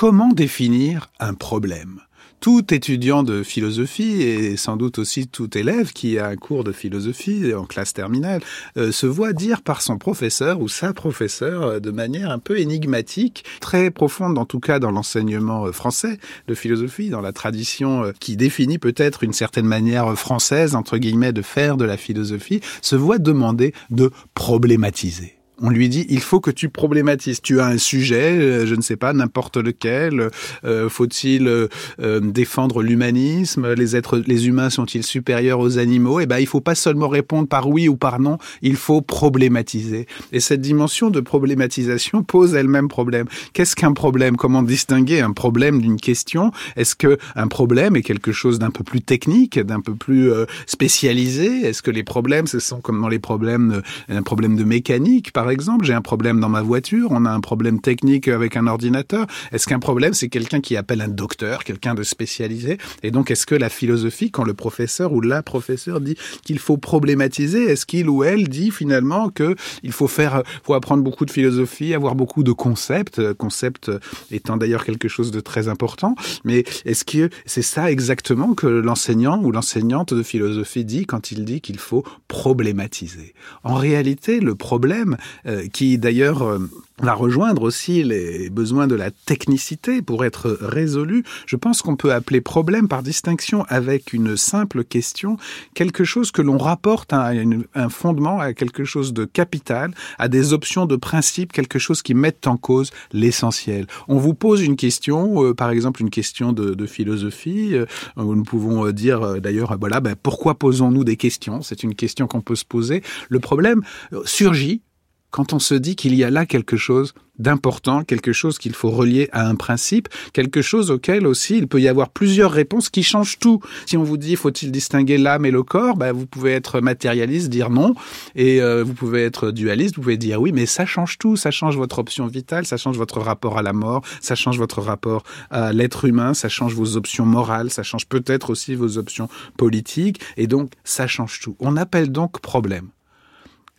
Comment définir un problème? Tout étudiant de philosophie et sans doute aussi tout élève qui a un cours de philosophie en classe terminale euh, se voit dire par son professeur ou sa professeure euh, de manière un peu énigmatique, très profonde en tout cas dans l'enseignement euh, français de philosophie, dans la tradition qui définit peut-être une certaine manière française entre guillemets de faire de la philosophie, se voit demander de problématiser on lui dit il faut que tu problématises. Tu as un sujet, euh, je ne sais pas, n'importe lequel. Euh, faut-il euh, défendre l'humanisme? Les êtres, les humains sont-ils supérieurs aux animaux? Eh ben, il faut pas seulement répondre par oui ou par non. Il faut problématiser. Et cette dimension de problématisation pose elle-même problème. Qu'est-ce qu'un problème? Comment distinguer un problème d'une question? Est-ce que un problème est quelque chose d'un peu plus technique, d'un peu plus spécialisé? Est-ce que les problèmes, ce sont comme dans les problèmes, un problème de mécanique, par exemple, j'ai un problème dans ma voiture, on a un problème technique avec un ordinateur. Est-ce qu'un problème, c'est quelqu'un qui appelle un docteur, quelqu'un de spécialisé? Et donc, est-ce que la philosophie, quand le professeur ou la professeure dit qu'il faut problématiser, est-ce qu'il ou elle dit finalement que il faut faire, faut apprendre beaucoup de philosophie, avoir beaucoup de concepts, concepts étant d'ailleurs quelque chose de très important. Mais est-ce que c'est ça exactement que l'enseignant ou l'enseignante de philosophie dit quand il dit qu'il faut problématiser? En réalité, le problème, euh, qui d'ailleurs euh, va rejoindre aussi les besoins de la technicité pour être résolu. Je pense qu'on peut appeler problème par distinction avec une simple question quelque chose que l'on rapporte à un fondement, à quelque chose de capital, à des options de principe, quelque chose qui met en cause l'essentiel. On vous pose une question, euh, par exemple une question de, de philosophie, euh, nous pouvons dire d'ailleurs, voilà, ben, pourquoi posons-nous des questions? C'est une question qu'on peut se poser. Le problème surgit quand on se dit qu'il y a là quelque chose d'important, quelque chose qu'il faut relier à un principe, quelque chose auquel aussi il peut y avoir plusieurs réponses qui changent tout. Si on vous dit faut-il distinguer l'âme et le corps, ben, vous pouvez être matérialiste, dire non, et euh, vous pouvez être dualiste, vous pouvez dire oui, mais ça change tout, ça change votre option vitale, ça change votre rapport à la mort, ça change votre rapport à l'être humain, ça change vos options morales, ça change peut-être aussi vos options politiques, et donc ça change tout. On appelle donc problème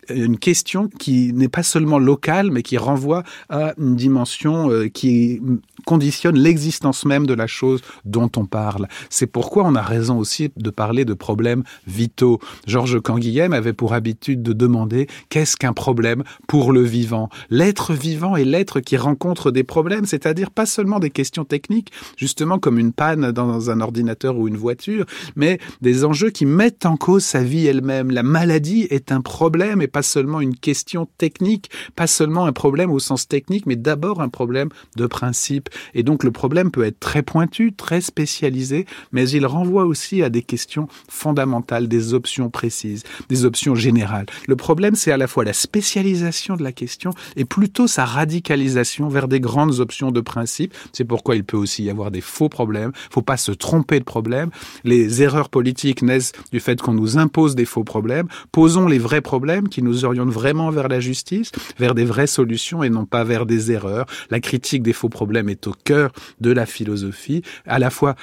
une question qui n'est pas seulement locale, mais qui renvoie à une dimension euh, qui conditionne l'existence même de la chose dont on parle. C'est pourquoi on a raison aussi de parler de problèmes vitaux. Georges Canguilhem avait pour habitude de demander qu'est-ce qu'un problème pour le vivant? L'être vivant est l'être qui rencontre des problèmes, c'est-à-dire pas seulement des questions techniques, justement comme une panne dans un ordinateur ou une voiture, mais des enjeux qui mettent en cause sa vie elle-même. La maladie est un problème et pas seulement une question technique, pas seulement un problème au sens technique, mais d'abord un problème de principe. Et donc le problème peut être très pointu, très spécialisé, mais il renvoie aussi à des questions fondamentales, des options précises, des options générales. Le problème, c'est à la fois la spécialisation de la question et plutôt sa radicalisation vers des grandes options de principe. C'est pourquoi il peut aussi y avoir des faux problèmes. Il faut pas se tromper de problème. Les erreurs politiques naissent du fait qu'on nous impose des faux problèmes. Posons les vrais problèmes qui nous orientent vraiment vers la justice, vers des vraies solutions et non pas vers des erreurs. La critique des faux problèmes est au cœur de la philosophie, à la fois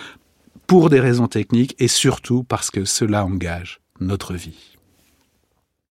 pour des raisons techniques et surtout parce que cela engage notre vie.